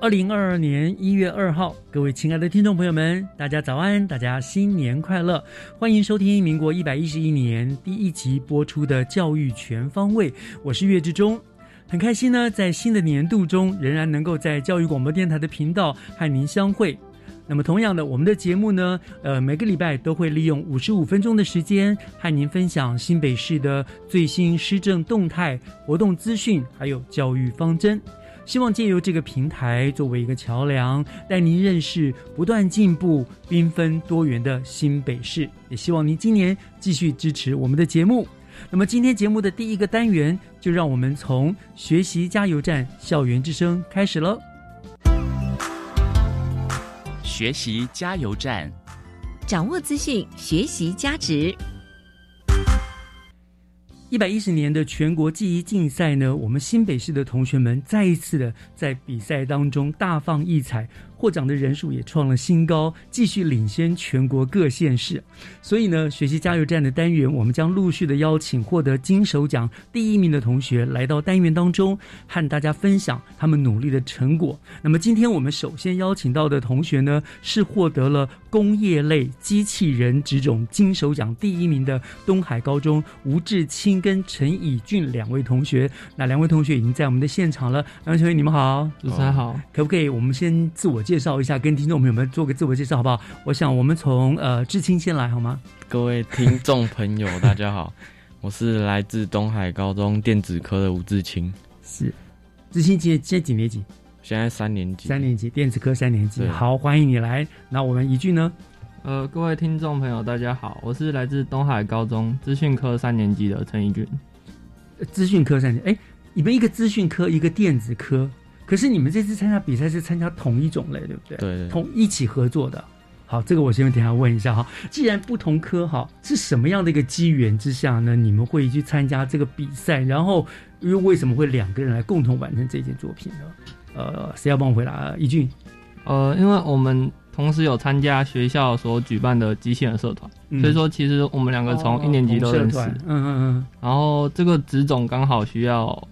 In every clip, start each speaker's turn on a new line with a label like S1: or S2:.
S1: 二零二二年一月二号，各位亲爱的听众朋友们，大家早安，大家新年快乐！欢迎收听民国一百一十一年第一集播出的《教育全方位》，我是岳志忠。很开心呢，在新的年度中，仍然能够在教育广播电台的频道和您相会。那么，同样的，我们的节目呢，呃，每个礼拜都会利用五十五分钟的时间，和您分享新北市的最新施政动态、活动资讯，还有教育方针。希望借由这个平台作为一个桥梁，带您认识不断进步、缤纷多元的新北市。也希望您今年继续支持我们的节目。那么，今天节目的第一个单元，就让我们从学习加油站校园之声开始了。
S2: 学习加油站，
S3: 掌握资讯，学习价值。
S1: 一百一十年的全国记忆竞赛呢，我们新北市的同学们再一次的在比赛当中大放异彩，获奖的人数也创了新高，继续领先全国各县市。所以呢，学习加油站的单元，我们将陆续的邀请获得金手奖第一名的同学来到单元当中，和大家分享他们努力的成果。那么今天我们首先邀请到的同学呢，是获得了工业类机器人职种金手奖第一名的东海高中吴志清跟陈以俊两位同学。那两位同学已经在我们的现场了，两位同学你们好，
S4: 主持人好，
S1: 可不可以我们先自我介绍一下，跟听众朋友们做个自我介绍好不好？我想我们从呃志清先来好吗？
S4: 各位听众朋友，大家好，我是来自东海高中电子科的吴志清。
S1: 是，志清今现在几年级？
S4: 现在三年级。
S1: 三年级，电子科三年级。好，欢迎你来。那我们一句呢？
S5: 呃，各位听众朋友，大家好，我是来自东海高中资讯科三年级的陈怡俊。
S1: 呃资讯科三年，哎，你们一个资讯科，一个电子科，可是你们这次参加比赛是参加同一种类，对不对？
S4: 对对
S1: 同一起合作的。好，这个我先等下问一下哈。既然不同科哈，是什么样的一个机缘之下呢？你们会去参加这个比赛？然后又为什么会两个人来共同完成这件作品呢？呃，谁要帮我回答？啊一俊，
S5: 呃，因为我们同时有参加学校所举办的机器人社团，
S1: 嗯
S5: 所以说其实我们两个从一年级都认识。
S1: 嗯嗯嗯，
S5: 然后这个职种刚好需要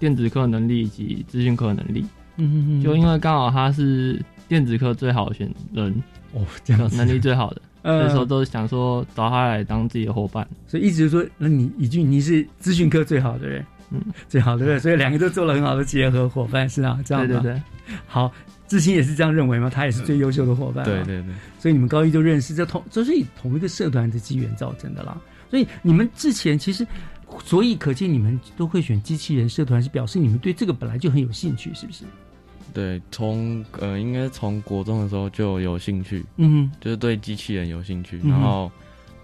S5: 电子科能力以及资讯科能力，
S1: 嗯嗯嗯，
S5: 就因为刚好他是电子科最好的选人，
S1: 哦这样子。
S5: 能力最好的，
S1: 呃
S5: 所以说都想说找他来当自己的伙伴。
S1: 所以一直说，那你一句你是资讯科最好的人，
S5: 嗯，
S1: 最好的人，所以两个都做了很好的结合伙伴，是啊，这样
S5: 对对对，
S1: 好，志清也是这样认为吗？他也是最优秀的伙伴、
S4: 对，对对，
S1: 所以你们高一就认识，这同这是以同一个社团的机缘造成的啦。所以你们之前其实，所以可见你们都会选机器人社团，是表示你们对这个本来就很有兴趣，是不是？
S4: 对，从呃，应该从国中的时候就有兴趣，
S1: 嗯
S4: 就是对机器人有兴趣，
S1: 嗯
S4: 然后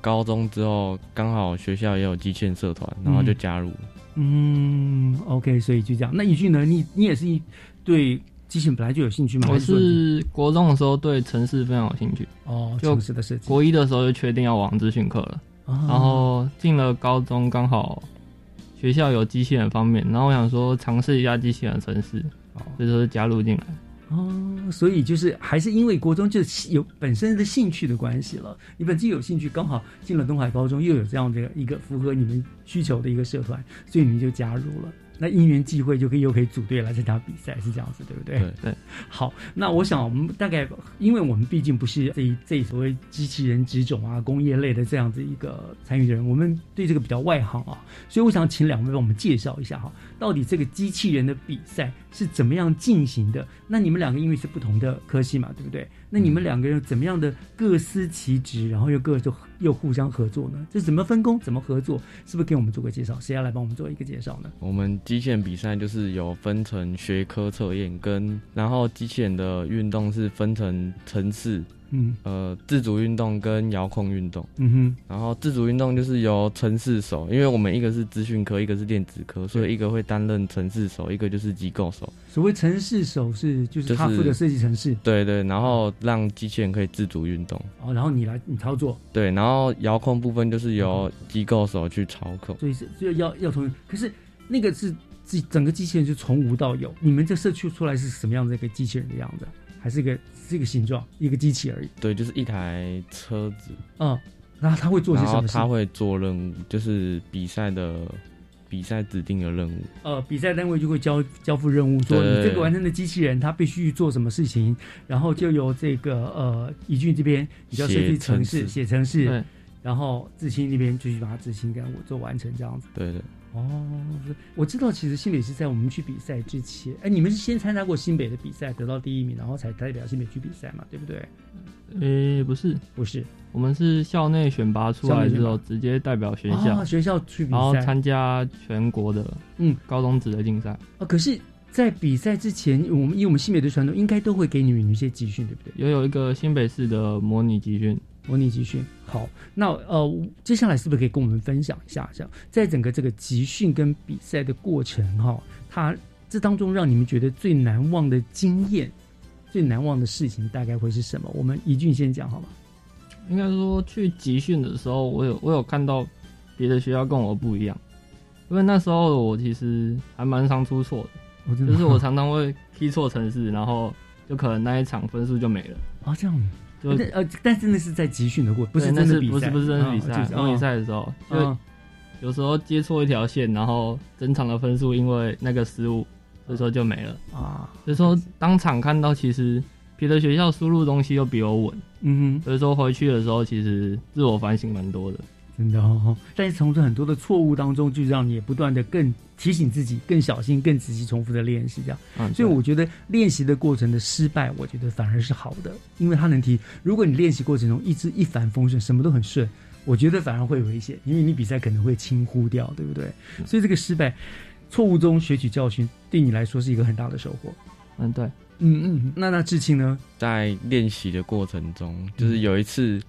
S4: 高中之后刚好学校也有机器人社团，然后就加入。
S1: 嗯，OK，所以就这样。那一句呢？你你也是一对机器人本来就有兴趣吗？
S5: 我是国中的时候对城市非常有兴趣，
S1: 哦，
S5: 就
S1: 城市的设计，
S5: 国一的时候就确定要往资讯课了。
S1: 哦
S5: 然后进了高中，刚好学校有机器人方面，然后我想说尝试一下机器人城市，
S1: 哦
S5: 所以说就加入进来。
S1: 哦，所以就是还是因为国中就是有本身的兴趣的关系了。你本身有兴趣，刚好进了东海高中，又有这样的一个符合你们需求的一个社团，所以你们就加入了。那因缘际会就可以又可以组队来参加比赛，是这样子，对不对？
S4: 对
S5: 对。
S1: 好，那我想我们大概，因为我们毕竟不是这一这所谓机器人职种啊、工业类的这样子一个参与的人，我们对这个比较外行啊，所以我想请两位帮我们介绍一下哈，到底这个机器人的比赛是怎么样进行的？那你们两个因为是不同的科系嘛，对不对？那你们两个人怎么样的各司其职，然后又各就又互相合作呢？这怎么分工？怎么合作？是不是给我们做个介绍？谁要来帮我们做一个介绍呢？
S4: 我们机器人比赛就是有分成学科测验跟，然后机器人的运动是分成层次，
S1: 嗯
S4: 呃，自主运动跟遥控运动。
S1: 嗯哼，
S4: 然后自主运动就是由城市手，因为我们一个是资讯科，一个是电子科，所以一个会担任城市手，一个就是机构手。
S1: 所谓城市手是就是他负责设计城市
S4: 对对，然后让机器人可以自主运动。
S1: 哦，然后你来你操作，
S4: 对，然后遥控部分就是由机构手去操控。
S1: 所以是就要要从，可是那个是自整个机器人就从无到有，你们这设计出来是什么样的一个机器人的样子？还是一个是一个形状，一个机器而已？
S4: 对，就是一台车子，
S1: 嗯，那他会做些什么事？
S4: 他会做任务，就是比赛的比赛指定的任务。
S1: 呃，比赛单位就会交交付任务，说你这个完成的机器人，他必须做什么事情，然后就由这个呃怡俊这边你要设计
S4: 写
S1: 程式、
S4: 程式
S1: 写城
S5: 市，
S1: 然后志清那边就去把它执行跟我做完成这样子。
S4: 对对，
S1: 哦，我知道，其实新北是在我们去比赛之前，哎，你们是先参加过新北的比赛，得到第一名，然后才代表新北去比赛嘛，对不对？
S5: 诶、不是，
S1: 不是，
S5: 我们是校内选拔出来之后，直接代表学校，
S1: 哦、学校去比赛
S5: 然后参加全国的
S1: 嗯
S5: 高中职的竞赛。
S1: 啊。可是，在比赛之前，我们以我们新北的传统，应该都会给你们一些集训，对不对？
S5: 也有一个新北市的模拟集训，
S1: 模拟集训。好，那呃，接下来是不是可以跟我们分享一下，这样在整个这个集训跟比赛的过程哈、它这当中让你们觉得最难忘的经验、最难忘的事情大概会是什么？我们一俊先讲好吗？
S5: 应该说去集训的时候，我有我有看到别的学校跟我不一样，因为那时候我其实还蛮常出错的，就是我常常会踢错城市，然后就可能那一场分数就没了。
S1: 啊这样，
S5: 就
S1: 但呃，但是那是在集训的过，不是
S5: 对那
S1: 真的比赛，
S5: 不是不是真的比赛，模拟赛的时候，就
S1: 嗯
S5: 有时候接错一条线，然后整场的分数因为那个失误，所以说就没了。
S1: 啊，
S5: 所以说当场看到其实别的学校输入东西又比我稳，
S1: 嗯哼，
S5: 所以说回去的时候其实自我反省蛮多的。
S1: 真的哦。但是从这很多的错误当中，就让你也不断的更提醒自己，更小心、更仔细、重复的练习，这样。
S5: 嗯，
S1: 所以我觉得练习的过程的失败，我觉得反而是好的，因为它能提。如果你练习过程中一直一帆风顺，什么都很顺，我觉得反而会危险，因为你比赛可能会轻忽掉，对不对？所以这个失败、错误中学取教训，对你来说是一个很大的收获。
S5: 嗯对，
S1: 嗯嗯，那那志清呢？
S4: 在练习的过程中，就是有一次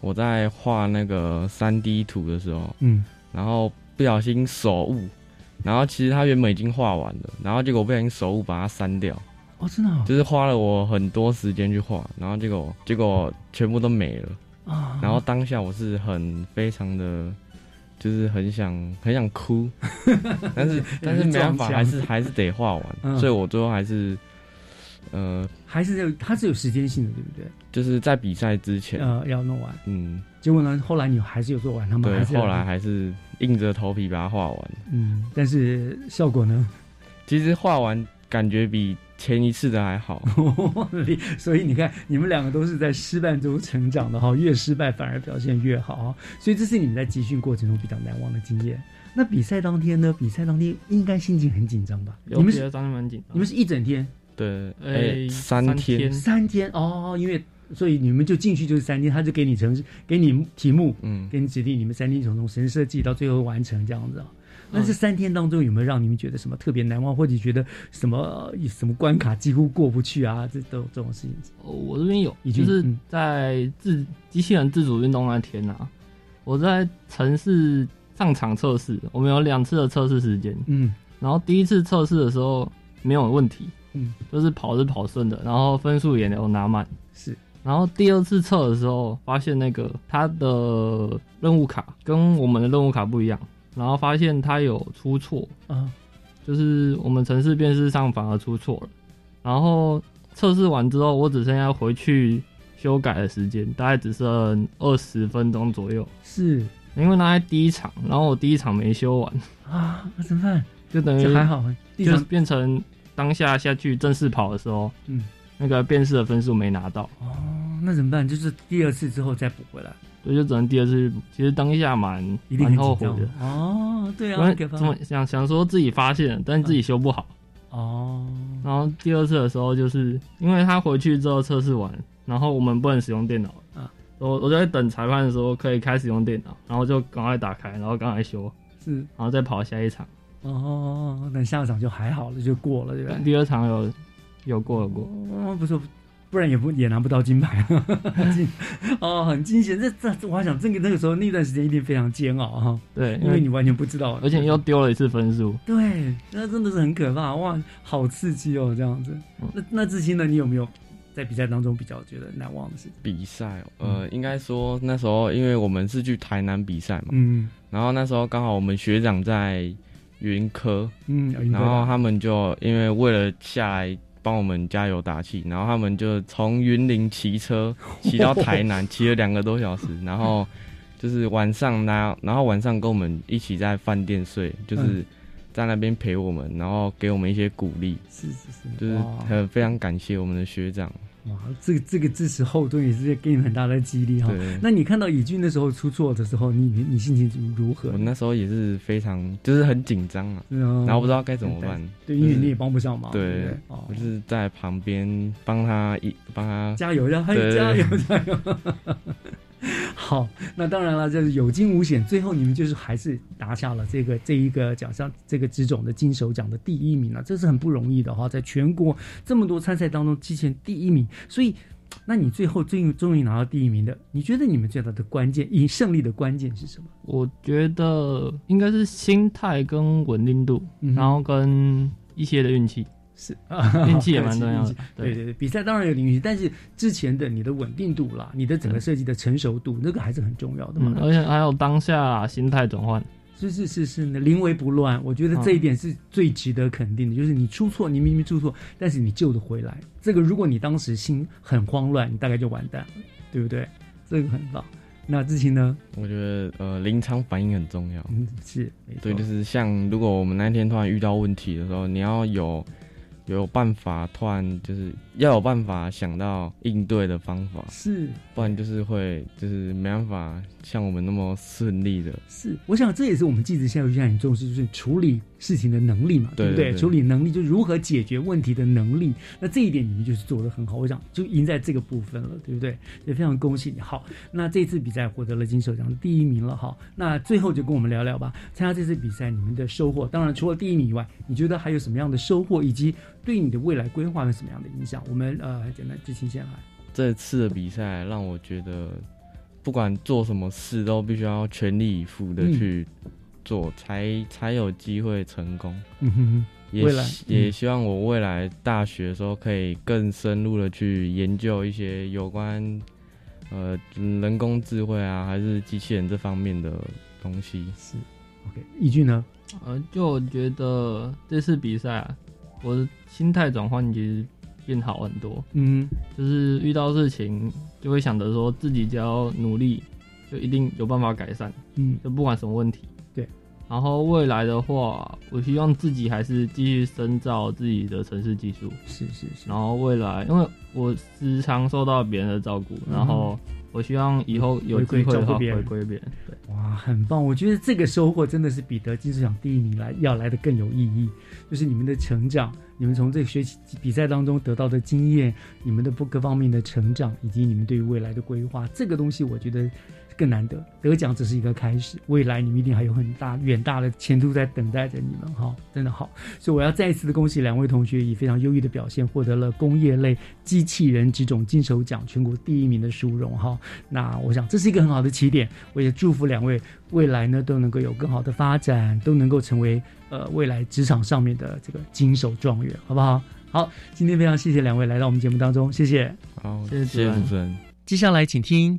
S4: 我在画那个三 D 图的时候，
S1: 嗯。
S4: 然后不小心手误，然后其实它原本已经画完了，然后结果不小心手误把它删掉，
S1: 哦，真的哦
S4: 就是花了我很多时间去画，然后结果结果全部都没了，
S1: 啊，
S4: 然后当下我是很非常的。就是很想很想哭，但是但是没办法，还是还是得画完，
S1: 嗯。
S4: 所以我最后还是，呃，
S1: 还是有它是有时间性的，对不对？
S4: 就是在比赛之前，
S1: 呃，要弄完。
S4: 嗯，
S1: 结果呢，后来你还是有做完，他们还
S4: 对，
S1: 是
S4: 后来还是硬着头皮把它画完。
S1: 嗯，但是效果呢？
S4: 其实画完感觉比前一次的还好。
S1: 所以你看，你们两个都是在失败中成长的哈，越失败反而表现越好哈。所以这是你们在集训过程中比较难忘的经验。那比赛当天呢？比赛当天应该心情很紧张吧？你们
S5: 觉得当天蛮紧张。
S1: 你们是一整天，
S4: 对，哎、
S5: 诶
S4: 三
S5: 三
S4: 天。
S5: 天，
S1: 三天？哦，因为所以你们就进去就是三天，他就给你城市，给你题目，
S4: 嗯，
S1: 给你指定你们三天从从神设计到最后完成这样子啊。那这三天当中有没有让你们觉得什么特别难忘，或者觉得什么呃什么关卡几乎过不去啊？这都这种事情。
S5: 哦我这边有，就是
S1: 嗯。
S5: 在自机器人自主运动那天啊，我在城市上场测试，我们有两次的测试时间，
S1: 嗯。
S5: 然后第一次测试的时候没有问题，
S1: 嗯，
S5: 就是跑是跑顺的，然后分数也有拿满。
S1: 是
S5: 然后第二次测的时候，发现那个他的任务卡跟我们的任务卡不一样，然后发现他有出错，
S1: 啊
S5: 就是我们城市辨识上反而出错了，然后测试完之后，我只剩下回去修改的时间，大概只剩二十分钟左右。
S1: 是
S5: 因为那在第一场，然后我第一场没修完，
S1: 啊，那怎么办？
S5: 就等于
S1: 还好，
S5: 就是变成当下下去正式跑的时候，
S1: 嗯，
S5: 那个辨识的分数没拿到，
S1: 哦，那怎么办？就是第二次之后再补回来，
S5: 所以就只能第二次去。其实当下蛮
S1: 一定很
S5: 蛮后悔的，
S1: 哦，对啊，
S5: 怎么想想说自己发现了，但自己修不好。
S1: 哦，
S5: 然后第二次的时候，就是因为他回去之后测试完，然后我们不能使用电脑
S1: 啊，
S5: 我我就在等裁判的时候可以开始用电脑，然后就赶快打开，然后赶快修，
S1: 是。
S5: 然后再跑下一场。
S1: 哦，那下场就还好了，就过了，对吧？
S5: 第二场有有过了过，
S1: 哦，不错，不然也不也拿不到金牌，金哦，很惊险。这这，我还想这个那个时候那段时间一定非常煎熬哈，
S5: 对，
S1: 因为你完全不知道，
S5: 而且又丢了一次分数。
S1: 对，那真的是很可怕哇，好刺激哦，这样子。
S5: 嗯
S1: 那那志新呢？你有没有在比赛当中比较觉得难忘的事情？
S4: 比赛哦，呃，应该说那时候因为我们是去台南比赛嘛，
S1: 嗯
S4: 然后那时候刚好我们学长在云科，
S1: 嗯，
S4: 然后他们就因为为了下来帮我们加油打气，然后他们就从云林骑车骑到台南，骑了两个多小时，然后就是晚上呢，然后晚上跟我们一起在饭店睡，就是
S1: 嗯。
S4: 在那边陪我们，然后给我们一些鼓励，
S1: 是是是，
S4: 就是很非常感谢我们的学长。
S1: 哇，这个这个支持后盾也是给你们很大的激励哈。
S4: 对，
S1: 那你看到以俊的时候出错的时候，你你你心情如何
S4: 我？那时候也是非常就是很紧张啊，
S1: 然后
S4: 不知道该怎么办，
S1: 对，因为你也帮不上忙，
S4: 对？
S1: 哦
S4: 我，就是在旁边帮他一帮他
S1: 加油，让他
S4: 对
S1: 加油加油。好，那当然了，就是有惊无险，最后你们就是还是拿下了这个这一个奖项，这个职种的金手奖的第一名了，这是很不容易的哈，在全国这么多参赛当中，之前第一名，所以。那你最后终于终于拿到第一名的，你觉得你们最大的关键，赢胜利的关键是什么？
S5: 我觉得应该是心态跟稳定度，
S1: 嗯
S5: 然后跟一些的运气，
S1: 是
S5: 运气也蛮重要的。
S1: 对对对，比赛当然有点运气，但是之前的你的稳定度啦，你的整个设计的成熟度，那个还是很重要的嘛。
S5: 嗯，而且还有当下心态转换，
S1: 是是是是，临危不乱，我觉得这一点是最值得肯定的。就是你出错，你明明出错，但是你救得回来。这个如果你当时心很慌乱，你大概就完蛋了，对不对？这个很棒。那志清呢？
S4: 我觉得呃临场反应很重要。
S1: 嗯，是，
S4: 对，就是像如果我们那天突然遇到问题的时候，你要有有办法，突然就是要有办法想到应对的方法，
S1: 是
S4: 不然就是会就是没办法像我们那么顺利的。
S1: 是，我想这也是我们记者现在现在很重视，就是处理事情的能力嘛，不对？
S4: 不对对
S1: 处理能力就是如何解决问题的能力。那这一点你们就是做得很好，我想就赢在这个部分了，对不对？也非常恭喜你。好，那这次比赛获得了金手奖第一名了哈。那最后就跟我们聊聊吧，参加这次比赛你们的收获，当然除了第一名以外，你觉得还有什么样的收获，以及对你的未来规划有什么样的影响？我们呃简单知青先来。
S4: 这次的比赛让我觉得，不管做什么事都必须要全力以赴的
S1: 嗯
S4: 去做，才才有机会成功。
S1: 嗯哼哼，
S4: 也
S1: 未来
S4: 也
S1: 嗯
S4: 希望我未来大学的时候可以更深入的去研究一些有关呃人工智慧啊，还是机器人这方面的东西。
S1: 是 OK。依俊呢？
S5: 呃，就我觉得这次比赛啊，我的心态转换其实变好很多，
S1: 嗯
S5: 就是遇到事情就会想着说自己只要努力，就一定有办法改善，
S1: 嗯
S5: 就不管什么问题。
S1: 对。
S5: 然后未来的话，我希望自己还是继续深造自己的城市技术，
S1: 是是是。
S5: 然后未来，因为我时常受到别人的照顾，然后我希望以后有机会的回归别人。对，
S1: 哇，很棒！我觉得这个收获真的是比得金手奖第一名来要来的更有意义。就是你们的成长，你们从这个学习比赛当中得到的经验，你们的不各方面的成长，以及你们对于未来的规划，这个东西我觉得更难得。得奖只是一个开始，未来你们一定还有很大远大的前途在等待着你们哈，真的好。所以我要再一次的恭喜两位同学以非常优异的表现，获得了工业类机器人职种金手奖全国第一名的殊荣哈。那我想这是一个很好的起点，我也祝福两位未来呢都能够有更好的发展，都能够成为呃未来职场上面的这个金手状元，好不好？好，今天非常谢谢两位来到我们节目当中，谢谢。
S4: 好，
S5: 谢谢主
S4: 持人。
S1: 接下来请听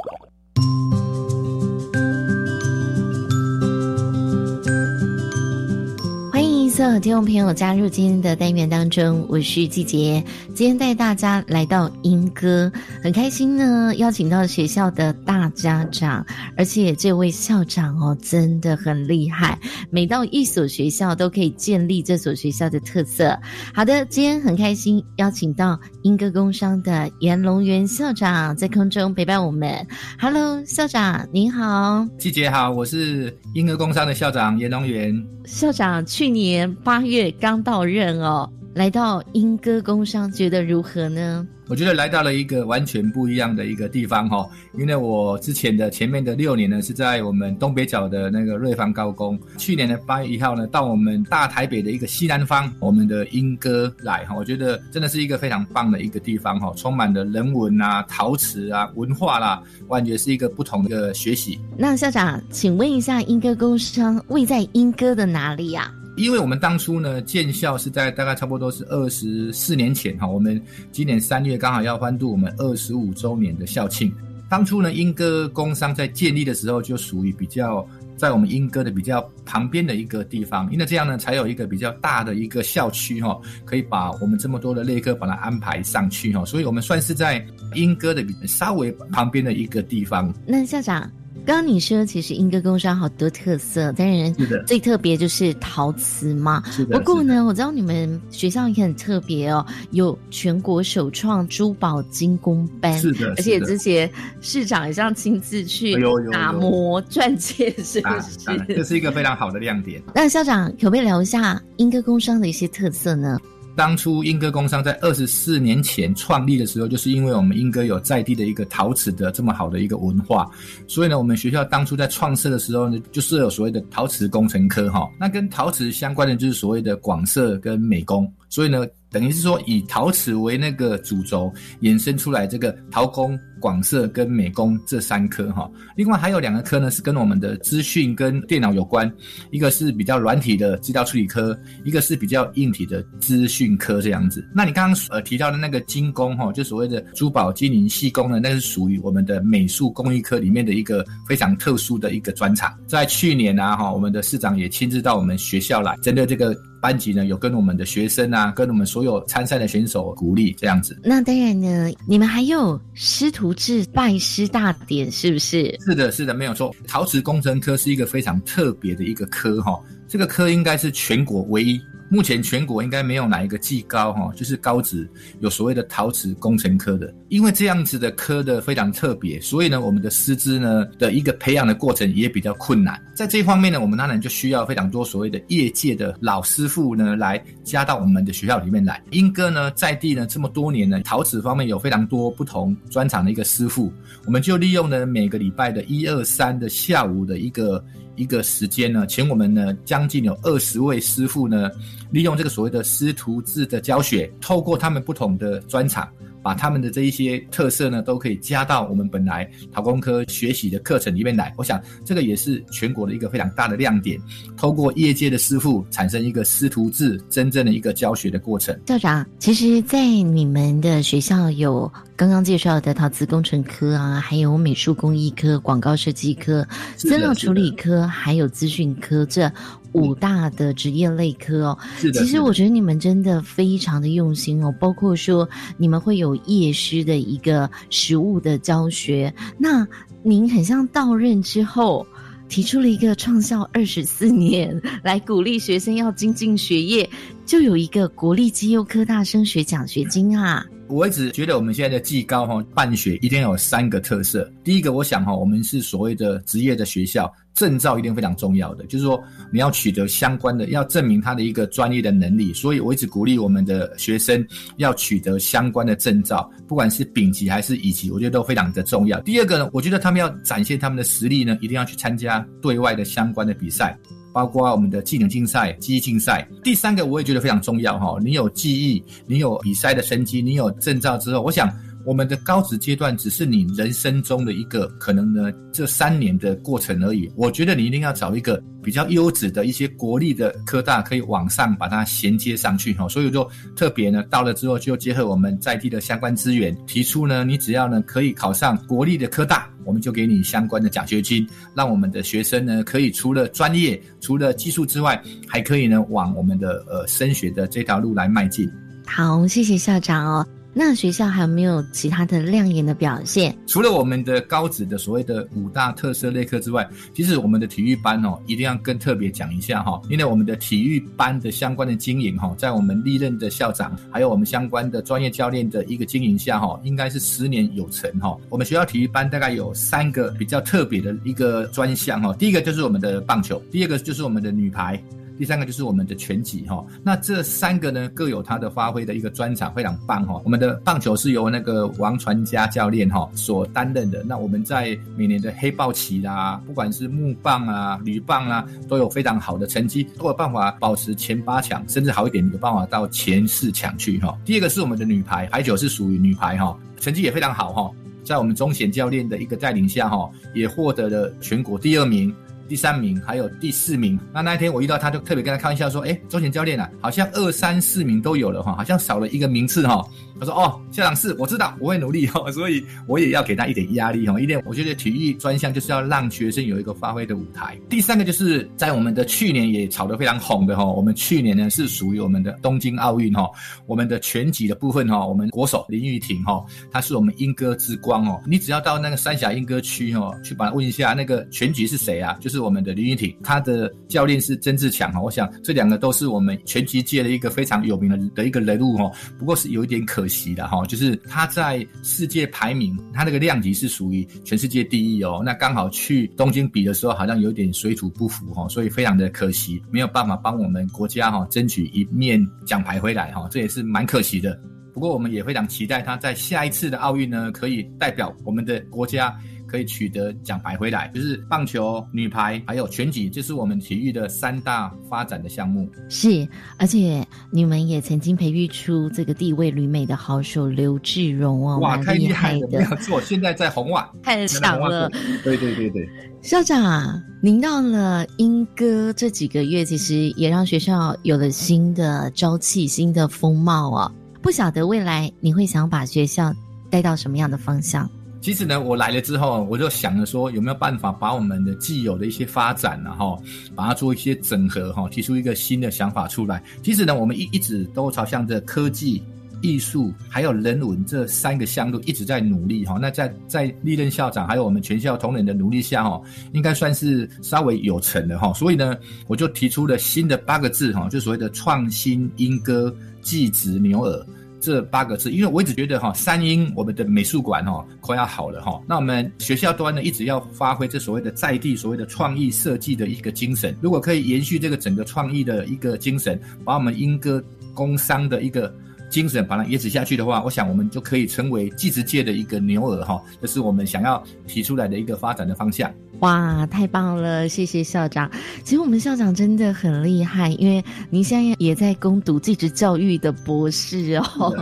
S6: 有听众朋友加入今天的单元当中，我是季杰，今天带大家来到英歌，很开心呢，邀请到学校的大家长，而且这位校长哦真的很厉害，每到一所学校都可以建立这所学校的特色。好的，今天很开心邀请到英歌工商的严龙元校长在空中陪伴我们。Hello，校长您好，
S7: 季杰好，我是英歌工商的校长严龙元。
S6: 校长去年八月刚到任哦，来到莺歌工商，觉得如何呢？
S7: 我觉得来到了一个完全不一样的一个地方哈，因为我之前的前面的六年呢是在我们东北角的那个瑞芳高工，去年的八月一号呢到我们大台北的一个西南方，我们的莺歌来哈，我觉得真的是一个非常棒的一个地方哈，充满了人文啊、陶瓷啊、文化啦，我感觉是一个不同的学习。
S6: 那校长，请问一下，莺歌工商位在莺歌的哪里呀？
S7: 因为我们当初呢建校是在大概差不多是二十四年前哈，我们今年三月刚好要欢度我们二十五周年的校庆。当初呢，莺歌工商在建立的时候就属于比较在我们莺歌的比较旁边的一个地方，因为这样呢才有一个比较大的一个校区哈，可以把我们这么多的类科把它安排上去哈，所以我们算是在莺歌的稍微旁边的一个地方。
S6: 那校长。刚刚你说，其实莺歌工商好多特色，当然最特别就是陶瓷嘛。不过呢，我知道你们学校也很特别哦，有全国首创珠宝精工班，
S7: 是的，
S6: 而且之前市长也像亲自去打磨钻戒，是不是？
S7: 这是一个非常好的亮点。
S6: 那校长可不可以聊一下莺歌工商的一些特色呢？
S7: 当初英歌工商在二十四年前创立的时候，就是因为我们英歌有在地的一个陶瓷的这么好的一个文化，所以呢，我们学校当初在创设的时候呢，就设有所谓的陶瓷工程科哈。那跟陶瓷相关的就是所谓的广设跟美工，所以呢。等于是说，以陶瓷为那个主轴，衍生出来这个陶工、广设跟美工这三科哈。另外还有两个科呢，是跟我们的资讯跟电脑有关，一个是比较软体的资料处理科，一个是比较硬体的资讯科这样子。那你刚刚呃提到的那个精工哈，就所谓的珠宝精灵细工呢，那是属于我们的美术工艺科里面的一个非常特殊的一个专场。在去年啊哈，我们的市长也亲自到我们学校来，针对这个。班级呢有跟我们的学生啊，跟我们所有参赛的选手鼓励这样子。
S6: 那当然呢，你们还有师徒制拜师大典，是不是？
S7: 是的，是的，没有错。陶瓷工程科是一个非常特别的一个科哈，这个科应该是全国唯一。目前全国应该没有哪一个技高哈，就是高职有所谓的陶瓷工程科的，因为这样子的科的非常特别，所以呢，我们的师资呢的一个培养的过程也比较困难。在这一方面呢，我们当然就需要非常多所谓的业界的老师傅呢来加到我们的学校里面来。英哥呢在地呢这么多年呢，陶瓷方面有非常多不同专长的一个师傅，我们就利用呢每个礼拜的一二三的下午的一个。一个时间呢，请我们呢将近有二十位师傅呢，利用这个所谓的师徒制的教学，透过他们不同的专场。把他们的这一些特色呢，都可以加到我们本来陶工科学习的课程里面来。我想这个也是全国的一个非常大的亮点。透过业界的师傅，产生一个师徒制真正的一个教学的过程。
S6: 校长，其实，在你们的学校有刚刚介绍的陶瓷工程科啊，还有美术工艺科、广告设计科、资料处理科，还有资讯科这。五大的职业类科哦，
S7: 是的。
S6: 其实我觉得你们真的非常的用心哦，包括说你们会有夜师的一个实物的教学。那您很像到任之后，提出了一个创校二十四年，来鼓励学生要精进学业，就有一个国立基优科大升学奖学金啊。
S7: 我一直觉得我们现在的技高哈办学一定要有三个特色。第一个，我想哈，我们是所谓的职业的学校。证照一定非常重要的，就是说你要取得相关的，要证明他的一个专业的能力。所以我一直鼓励我们的学生要取得相关的证照，不管是丙级还是乙级，我觉得都非常的重要。第二个呢，我觉得他们要展现他们的实力呢，一定要去参加对外的相关的比赛，包括我们的技能竞赛、记忆竞赛。第三个我也觉得非常重要哈，你有记忆，你有比赛的成绩，你有证照之后，我想。我们的高职阶段只是你人生中的一个可能呢这三年的过程而已。我觉得你一定要找一个比较优质的一些国立的科大，可以往上把它衔接上去哈。所以就特别呢到了之后，就结合我们在地的相关资源，提出呢你只要呢可以考上国立的科大，我们就给你相关的奖学金，让我们的学生呢可以除了专业、除了技术之外，还可以呢往我们的呃升学的这条路来迈进。
S6: 好，谢谢校长哦。那学校还有没有其他的亮眼的表现？
S7: 除了我们的高职的所谓的五大特色类科之外，其实我们的体育班哦，一定要更特别讲一下哈，因为我们的体育班的相关的经营哈，在我们历任的校长还有我们相关的专业教练的一个经营下哈，应该是十年有成哈。我们学校体育班大概有三个比较特别的一个专项哈，第一个就是我们的棒球，第二个就是我们的女排。第三个就是我们的拳击哈，那这三个呢各有它的发挥的一个专长，非常棒哈。我们的棒球是由那个王传佳教练哈所担任的，那我们在每年的黑豹旗啦，不管是木棒啊、铝棒啊，都有非常好的成绩，都有办法保持前八强，甚至好一点有办法到前四强去哈。第二个是我们的女排，排球是属于女排哈，成绩也非常好哈，在我们中贤教练的一个带领下哈，也获得了全国第二名。第三名还有第四名，那那一天我遇到他，就特别跟他开玩笑说：“哎，周贤教练啊，好像二三四名都有了哈，好像少了一个名次哈。”他说：“哦，校长是，我知道，我会努力哈，所以我也要给他一点压力哈。因为我觉得体育专项就是要让学生有一个发挥的舞台。第三个就是在我们的去年也炒得非常红的哈，我们去年呢是属于我们的东京奥运哈，我们的拳击的部分哈，我们国手林玉婷哈，她是我们英歌之光哦。你只要到那个三峡英歌区哦，去把他问一下那个拳击是谁啊？就是我们的林玉婷，她的教练是曾志强哈。我想这两个都是我们拳击界的一个非常有名的的一个人物哦。不过是有一点可。级的哈，就是他在世界排名，他那个量级是属于全世界第一哦。那刚好去东京比的时候，好像有点水土不服哈，所以非常的可惜，没有办法帮我们国家哈争取一面奖牌回来哈，这也是蛮可惜的。不过我们也非常期待他在下一次的奥运呢，可以代表我们的国家。可以取得奖牌回来，就是棒球、女排还有拳击，这是我们体育的三大发展的项目。
S6: 是，而且你们也曾经培育出这个地位旅美的好手刘志荣哦，
S7: 哇，太厉
S6: 害
S7: 了，没有错，现在在红袜，
S6: 太强了。
S7: 对对对对，
S6: 校长，您到了英歌这几个月，其实也让学校有了新的朝气、新的风貌哦。不晓得未来你会想把学校带到什么样的方向？
S7: 其实呢，我来了之后，我就想着说，有没有办法把我们的既有的一些发展，然后把它做一些整合，哈，提出一个新的想法出来。其实呢，我们一一直都朝向着科技、艺术还有人文这三个项目一直在努力，哈。那在在历任校长还有我们全校同仁的努力下，哈，应该算是稍微有成的，哈。所以呢，我就提出了新的八个字，哈，就所谓的创新莺歌技职牛耳。这八个字，因为我一直觉得哈，三英我们的美术馆哈快要好了哈，那我们学校端呢一直要发挥这所谓的在地所谓的创意设计的一个精神，如果可以延续这个整个创意的一个精神，把我们英歌工商的一个。精神把它延迟下去的话，我想我们就可以成为技职界的一个牛耳哈，这是我们想要提出来的一个发展的方向。
S6: 哇，太棒了，谢谢校长。其实我们校长真的很厉害，因为您现在也在攻读技职教育的博士哦，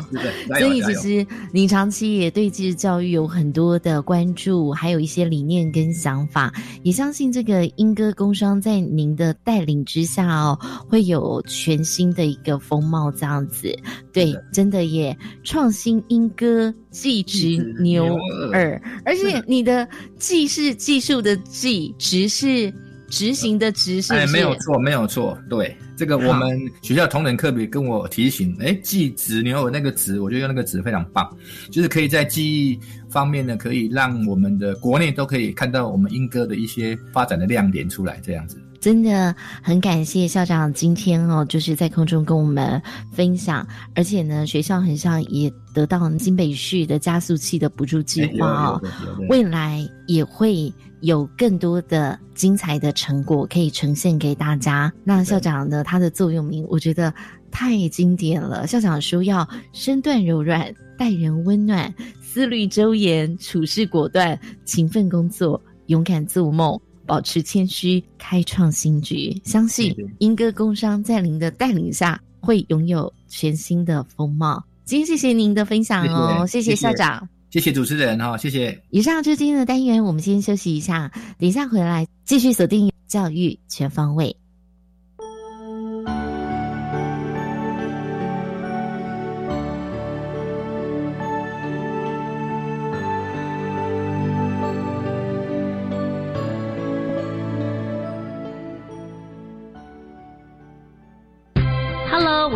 S6: 所以其实您长期也对技职教育有很多的关注，还有一些理念跟想法。也相信这个英歌工商在您的带领之下哦，会有全新的一个风貌这样子。对。真的耶！创新莺歌技职牛耳，而且你的技是技术的技，职是执行的执，是不是？
S7: 没有错，没有错。对，这个我们学校同等课别跟我提醒，哎，技职牛耳那个职，我觉得那个职非常棒，就是可以在记忆方面呢，可以让我们的国内都可以看到我们莺歌的一些发展的亮点出来，这样子。
S6: 真的很感谢校长今天哦，就是在空中跟我们分享，而且呢，学校很像也得到新北市的加速器的补助计划哦，未来也会有更多的精彩的成果可以呈现给大家。那校长呢，他的座右铭我觉得太经典了。校长说要身段柔软，待人温暖，思虑周延，处事果断，勤奋工作，勇敢做梦。保持谦虚，开创新局，相信英歌工商在您的带领下会拥有全新的风貌。今天谢谢您的分享哦，谢
S7: 谢
S6: 校长，
S7: 谢谢主持人哈，谢谢。
S6: 以上就是今天的单元，我们先休息一下，等一下回来继续锁定教育全方位。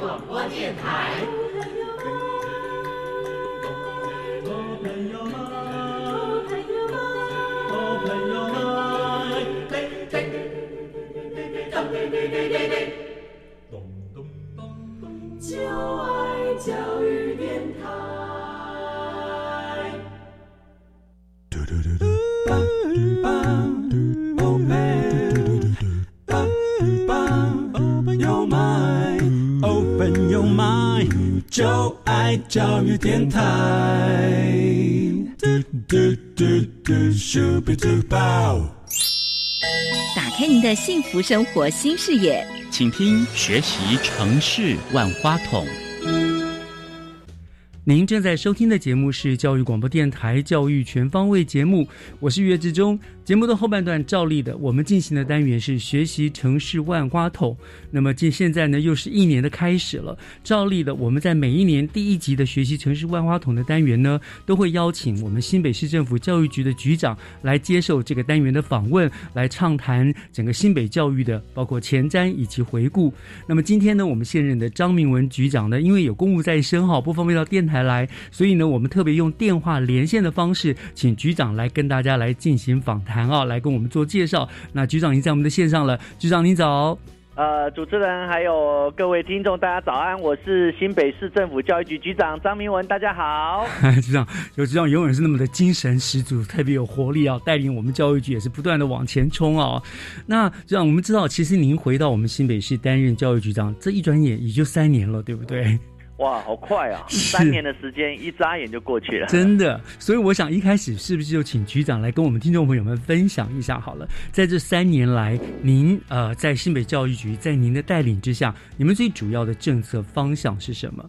S2: 广播电台。就爱教育电台。嘟嘟嘟嘟，嘟嘟就爱教育电台。
S8: 打开您的幸福生活新视野，
S2: 请听学习城市万花筒。
S1: 您正在收听的节目是教育广播电台《教育全方位》节目，我是岳志忠。节目的后半段，照例的，我们进行的单元是学习城市万花筒。那么，这现在呢，又是一年的开始了。照例的，我们在每一年第一集的学习城市万花筒的单元呢，都会邀请我们新北市政府教育局的局长来接受这个单元的访问，来畅谈整个新北教育的包括前瞻以及回顾。那么今天呢，我们现任的张明文局长呢，因为有公务在身哈，不方便到电台来，所以呢，我们特别用电话连线的方式，请局长来跟大家来进行访谈。啊，来跟我们做介绍。那局长已经在我们的线上了，局长您早。
S9: 呃，主持人还有各位听众，大家早安，我是新北市政府教育局局长张明文，大家好。
S1: 局长，有局长永远是那么的精神十足，特别有活力啊，带领我们教育局也是不断的往前冲啊。那局长，我们知道，其实您回到我们新北市担任教育局长，这一转眼也就三年了，对不对？
S9: 哇，好快啊！三年的时间一眨眼就过去了，
S1: 真的。所以我想一开始是不是就请局长来跟我们听众朋友们分享一下好了？在这三年来，您呃在新北教育局在您的带领之下，你们最主要的政策方向是什么？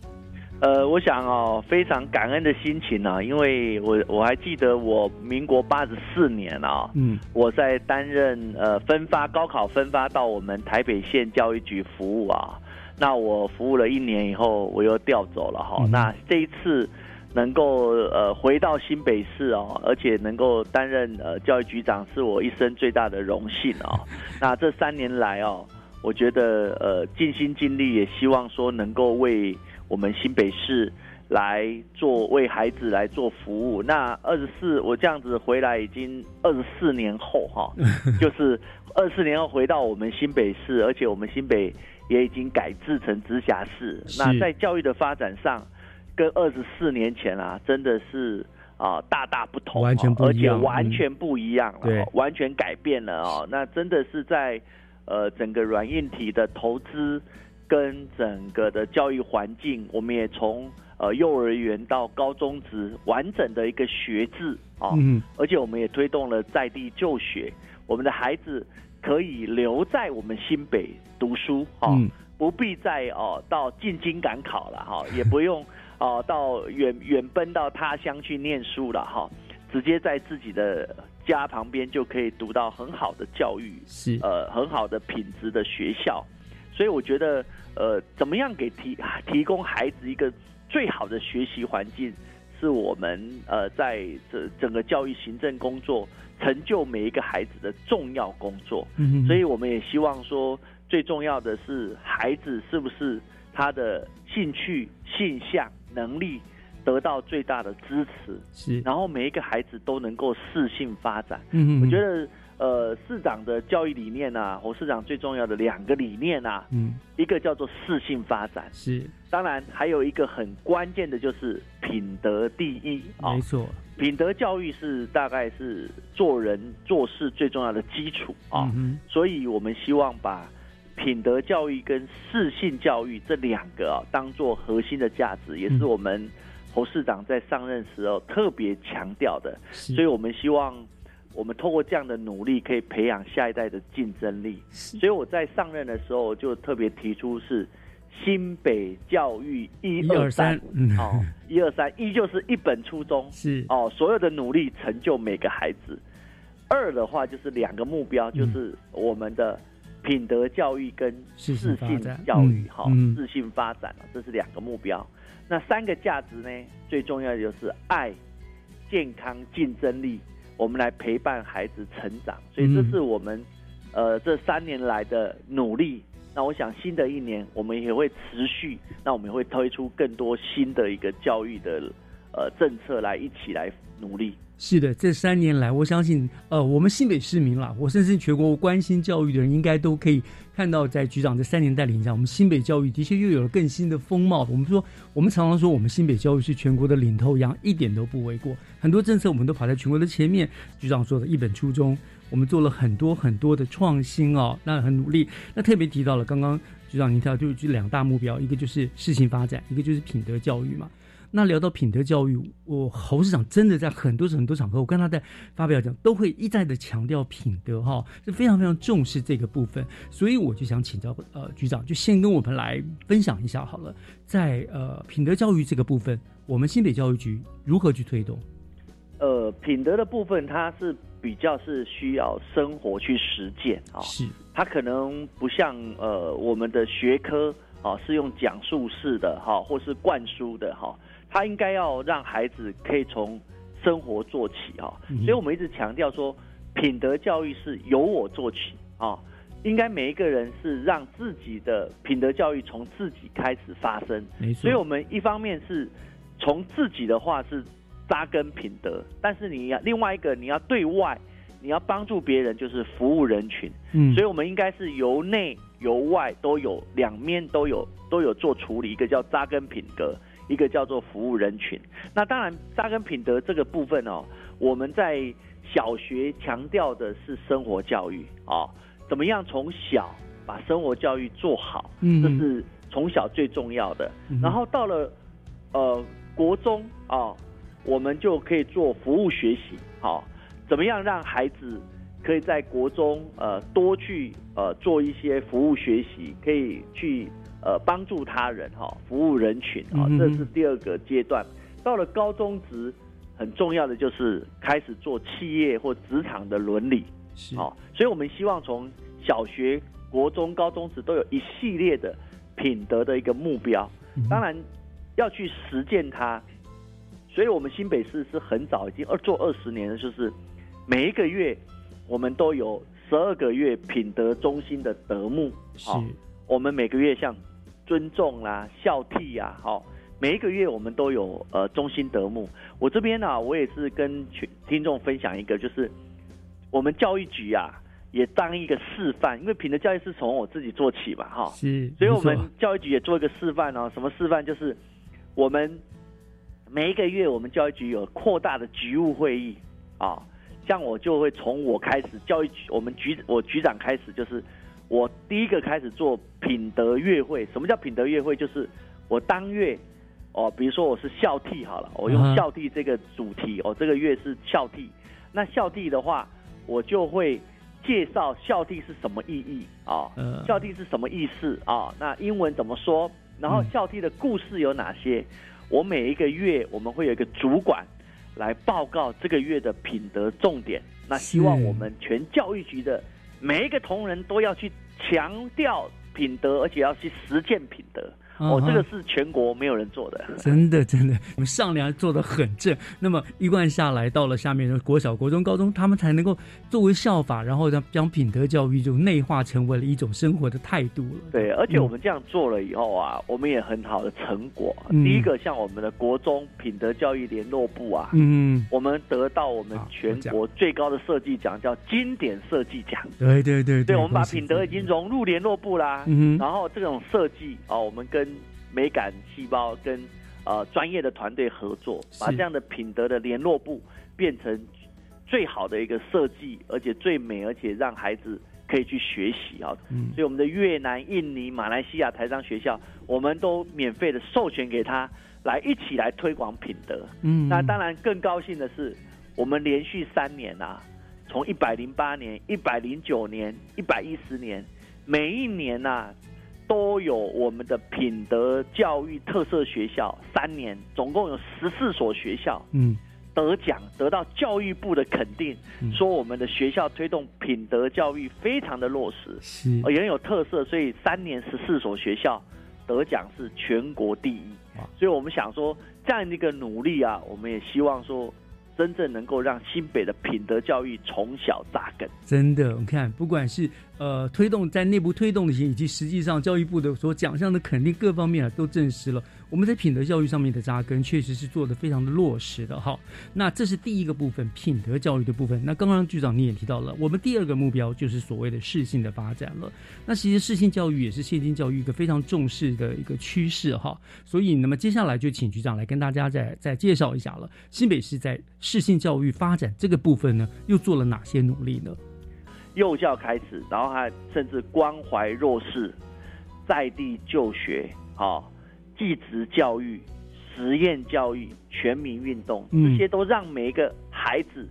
S9: 呃，我想哦，非常感恩的心情啊，因为我我还记得我民国八十四年啊，嗯，我在担任呃分发高考分发到我们台北县教育局服务啊。那我服务了一年以后，我又调走了哈。那这一次能够呃回到新北市哦，而且能够担任呃教育局长，是我一生最大的荣幸哦。那这三年来哦，我觉得呃尽心尽力，也希望说能够为我们新北市来做为孩子来做服务。那二十四，我这样子回来已经二十四年后哈，就是二十四年后回到我们新北市，而且我们新北。也已经改制成直辖市。那在教育的发展上，跟二十四年前啊，真的是啊大大不同，
S1: 完全不
S9: 而且
S1: 一样
S9: 完全不一样了，完全改变了哦。那真的是在呃整个软硬体的投资跟整个的教育环境，我们也从呃幼儿园到高中职完整的一个学制啊，
S1: 嗯
S9: 而且我们也推动了在地就学，我们的孩子可以留在我们新北读书啊。
S1: 嗯
S9: 不必再哦到进京赶考了哈，也不用哦到远远奔到他乡去念书了哈，直接在自己的家旁边就可以读到很好的教育，
S1: 是
S9: 呃很好的品质的学校，所以我觉得呃怎么样给提提供孩子一个最好的学习环境，是我们呃在这整个教育行政工作成就每一个孩子的重要工作。
S1: 嗯
S9: 所以我们也希望说，最重要的是孩子是不是他的兴趣、性向、能力得到最大的支持，
S1: 是，
S9: 然后每一个孩子都能够适性发展。
S1: 嗯
S9: 我觉得呃，市长的教育理念啊，侯市长最重要的两个理念啊，
S1: 嗯。
S9: 一个叫做适性发展，
S1: 是。
S9: 当然还有一个很关键的就是品德第一啊。
S1: 没错，
S9: 品德教育是大概是做人做事最重要的基础啊。
S1: 嗯
S9: 所以我们希望把品德教育跟适性教育这两个啊，当做核心的价值，也是我们侯市长在上任时候特别强调的。所以我们希望我们透过这样的努力，可以培养下一代的竞争力。所以我在上任的时候就特别提出是新北教育一
S1: 一二三嗯。
S9: 哦，一二三一就是一本初中。
S1: 是。
S9: 哦，所有的努力成就每个孩子。二的话就是两个目标，就是我们的品德教育跟
S1: 适
S9: 适性
S1: 性发展
S9: 教育哈，
S1: 嗯嗯
S9: 适性发展啊，这是两个目标。那三个价值呢，最重要的就是爱、健康、竞争力，我们来陪伴孩子成长。所以这是我们、呃这三年来的努力。那我想新的一年我们也会持续，那我们也会推出更多新的一个教育的呃政策来一起来努力。
S1: 是的，这三年来，我相信，呃，我们新北市民啦，我甚至全国关心教育的人，应该都可以看到，在局长这三年带领下，我们新北教育的确又有了更新的风貌。我们说，我们常常说，我们新北教育是全国的领头羊，一点都不为过。很多政策我们都跑在全国的前面。局长说的一本初衷，我们做了很多很多的创新哦，那很努力。那特别提到了刚刚局长您提到，就就两大目标，一个就是事情发展，一个就是品德教育嘛。那聊到品德教育，我侯市长真的在很多很多场合，我跟他在发表讲，都会一再的强调品德哈，是非常非常重视这个部分。所以我就想请教呃局长，就先跟我们来分享一下好了，在呃品德教育这个部分，我们新北教育局如何去推动？
S9: 呃，品德的部分它是比较是需要生活去实践啊，
S1: 是
S9: 它可能不像呃我们的学科啊是用讲述式的哈，或是灌输的哈，它应该要让孩子可以从生活做起哈，所以我们一直强调说，品德教育是由我做起啊，应该每一个人是让自己的品德教育从自己开始发生，
S1: 没错。
S9: 所以我们一方面是从自己的话是扎根品德，但是你要另外一个你要对外，你要帮助别人，就是服务人群。
S1: 嗯。
S9: 所以我们应该是由内由外都有两面都有都有做处理，一个叫扎根品德，一个叫做服务人群。那当然扎根品德这个部分哦，我们在小学强调的是生活教育哦，怎么样从小把生活教育做好，
S1: 嗯
S9: 这是从小最重要的。
S1: 嗯
S9: 然后到了呃国中啊、我们就可以做服务学习，好、怎么样让孩子可以在国中呃多去呃做一些服务学习，可以去呃帮助他人哈、服务人群啊、这是第二个阶段。到了高中职，很重要的就是开始做企业或职场的伦理，
S1: 是
S9: 好、所以我们希望从小学、国中、高中职都有一系列的品德的一个目标，当然要去实践它。所以我们新北市是很早已经二做二十年了，就是每一个月我们都有十二个月品德中心的德目，好、我们每个月像尊重啦、孝悌呀，好、每一个月我们都有呃中心德目。我这边呢、我也是跟群听众分享一个，就是我们教育局啊，也当一个示范，因为品德教育是从我自己做起嘛，哈、
S1: 是，
S9: 所以我们教育局也做一个示范哦。什么示范？就是我们每一个月我们教育局有扩大的局务会议啊，像我就会从我开始，教育局我们局我局长开始，就是我第一个开始做品德月会。什么叫品德月会？就是我当月哦，比如说我是孝悌好了，我用孝悌这个主题哦，这个月是孝悌。那孝悌的话，我就会介绍孝悌是什么意义啊？孝悌是什么意思啊？那英文怎么说？然后孝悌的故事有哪些？我每一个月我们会有一个主管来报告这个月的品德重点。那希望我们全教育局的每一个同仁都要去强调品德，而且要去实践品德。哦，这个是全国没有人做的，
S1: 真的真的，我们上梁做的很正。那么一贯下来，到了下面的国小、国中、高中，他们才能够作为效法，然后将将品德教育就内化成为了一种生活的态度了。
S9: 对，而且我们这样做了以后啊，我们也很好的成果。第一个，像我们的国中品德教育联络部啊，嗯，我们得到我们全国最高的设计奖，叫经典设计奖。
S1: 对对对，
S9: 对，我们把品德已经融入联络部啦。嗯，然后这种设计啊，我们跟美感细胞跟呃专业的团队合作，把这样的品德的联络部变成最好的一个设计，而且最美，而且让孩子可以去学习啊。所以我们的越南、印尼、马来西亚台商学校，我们都免费的授权给他来一起来推广品德。嗯，那当然更高兴的是，我们连续三年啊，从一百零八年、一百零九年、一百一十年，每一年呐。都有我们的品德教育特色学校三年，总共有十四所学校，嗯，得奖得到教育部的肯定，说我们的学校推动品德教育非常的落实，是。也很有特色，所以三年十四所学校得奖是全国第一，所以我们想说这样的一个努力啊，我们也希望说。真正能够让新北的品德教育从小扎根，
S1: 真的，你看不管是呃推动在内部推动的，以及实际上教育部的所奖项的肯定，各方面啊都证实了。我们在品德教育上面的扎根，确实是做的非常的落实的哈。那这是第一个部分，品德教育的部分。那刚刚局长你也提到了，我们第二个目标就是所谓的适性的发展了。那其实适性教育也是现今教育一个非常重视的一个趋势哈。所以，那么接下来就请局长来跟大家再再介绍一下了。新北市在适性教育发展这个部分呢，又做了哪些努力呢？
S9: 幼教开始，然后还甚至关怀弱势，在地就学，哈。继职教育、实验教育、全民运动，这些都让每一个孩子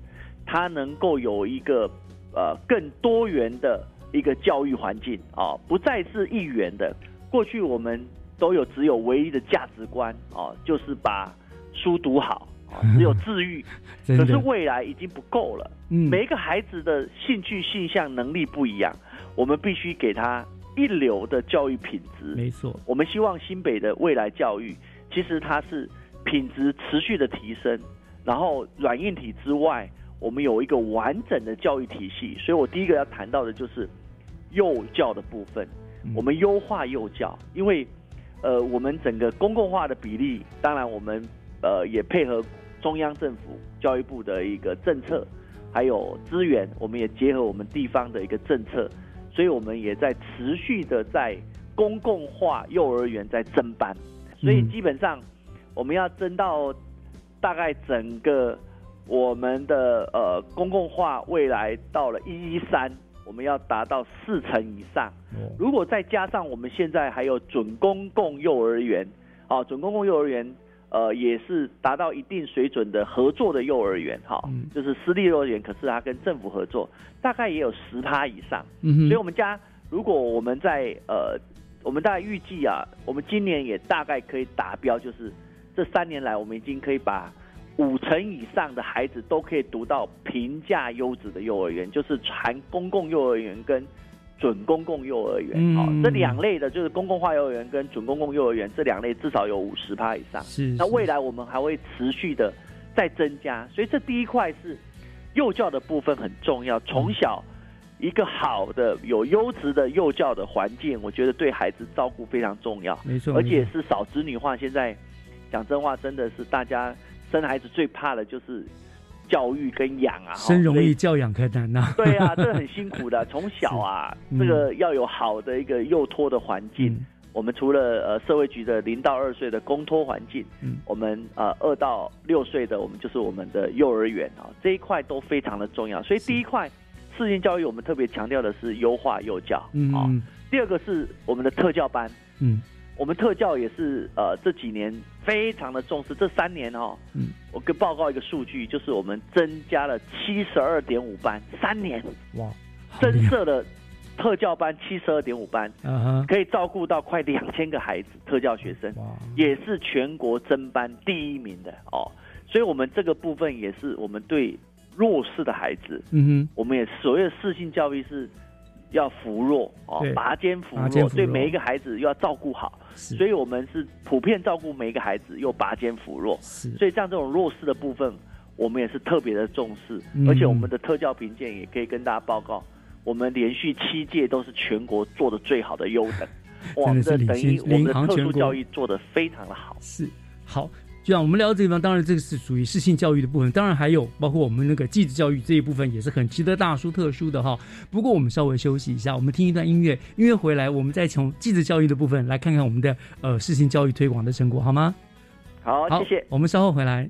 S9: 他能够有一个呃更多元的一个教育环境啊，不再是一元的。过去我们都有只有唯一的价值观啊，就是把书读好啊，只有治愈。可是未来已经不够了。每一个孩子的兴趣、性向、能力不一样，我们必须给他。一流的教育品质，
S1: 没错。
S9: 我们希望新北的未来教育，其实它是品质持续的提升，然后软硬体之外，我们有一个完整的教育体系。所以我第一个要谈到的就是幼教的部分，我们优化幼教，因为呃，我们整个公共化的比例，当然我们呃也配合中央政府教育部的一个政策，还有资源，我们也结合我们地方的一个政策。所以我们也在持续的在公共化幼儿园在增班，所以基本上我们要增到大概整个我们的呃公共化未来到了一一三，我们要达到四成以上。如果再加上我们现在还有准公共幼儿园，啊，准公共幼儿园。呃，也是达到一定水准的合作的幼儿园，哈，就是私立幼儿园，可是它跟政府合作，大概也有十趴以上。嗯所以我们家如果我们在呃，我们大概预计啊，我们今年也大概可以达标，就是这三年来，我们已经可以把五成以上的孩子都可以读到平价优质的幼儿园，就是含公共幼儿园跟。准公共幼儿园，好，这两类的就是公共化幼儿园跟准公共幼儿园这两类至少有五十趴以上。
S1: 是，
S9: 那未来我们还会持续的再增加，所以这第一块是幼教的部分很重要。从小一个好的有优质的幼教的环境，我觉得对孩子照顾非常重要。
S1: 没错，
S9: 而且是少子女化。现在讲真话，真的是大家生孩子最怕的就是。教育跟养啊，
S1: 生容易教养可难呐。
S9: 对啊，这很辛苦的。从小啊，这个要有好的一个幼托的环境，我们除了呃社会局的零到二岁的公托环境，嗯，我们呃二到六岁的我们就是我们的幼儿园啊，这一块都非常的重要。所以第一块视性教育，我们特别强调的是优化幼教，嗯，第二个是我们的特教班，嗯，我们特教也是呃这几年非常的重视，这三年哦，嗯，我跟报告一个数据，就是我们增加了七十二点五班，三年。哇，增设了。特教班七十二点五班，可以照顾到快两千个孩子，特教学生也是全国增班第一名的哦。所以，我们这个部分也是我们对弱势的孩子，嗯哼，我们也所谓的视性教育是要扶弱哦，拔尖扶弱，对每一个孩子又要照顾好，所以我们是普遍照顾每一个孩子，又拔尖扶弱。所以，像这种弱势的部分，我们也是特别的重视，而且我们的特教评鉴也可以跟大家报告。我们连续七届都是全国做的最好的优等，
S1: 哇，这
S9: 等于我们的特殊教育做的非常的好。
S1: 是好，就像我们聊这地方，当然这个是属于适性教育的部分，当然还有包括我们那个继子教育这一部分也是很值得大书特书的哈。不过我们稍微休息一下，我们听一段音乐，音乐回来我们再从继子教育的部分来看看我们的呃适性教育推广的成果，好吗？
S9: 好，谢谢。
S1: 我们稍后回来。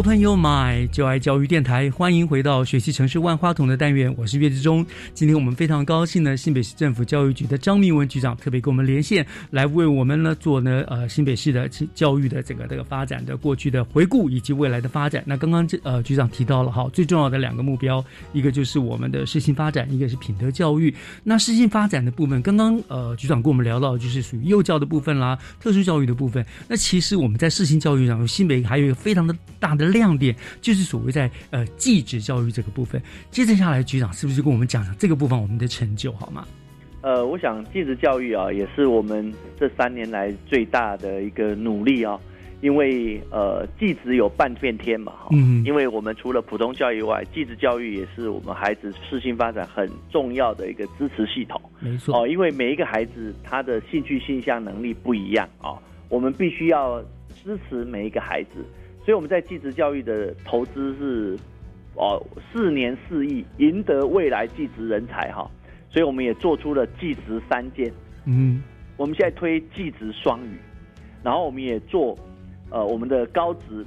S1: Open your mind，就爱教育电台，欢迎回到学习城市万花筒的单元，我是岳志忠。今天我们非常高兴呢，新北市政府教育局的张明文局长特别跟我们连线，来为我们呢做呢呃新北市的教育的整个这个发展的过去的回顾以及未来的发展。那刚刚这呃局长提到了哈，最重要的两个目标，一个就是我们的适性发展，一个是品德教育。那适性发展的部分，刚刚呃局长跟我们聊到，就是属于幼教的部分啦，特殊教育的部分。那其实我们在适性教育上，新北还有一个非常的大的。亮点就是所谓在呃继职教育这个部分。接着下来，局长是不是跟我们讲讲这个部分我们的成就好吗？
S9: 呃，我想继职教育啊，也是我们这三年来最大的一个努力啊。因为呃继职有半片天嘛，嗯，因为我们除了普通教育外，继职教育也是我们孩子适性发展很重要的一个支持系统。
S1: 没错，
S9: 哦，因为每一个孩子他的兴趣、性向、能力不一样啊，我们必须要支持每一个孩子。所以我们在继职教育的投资是，哦，四年四亿，赢得未来技职人才哈。所以我们也做出了继职三件，嗯，我们现在推继职双语，然后我们也做，呃，我们的高职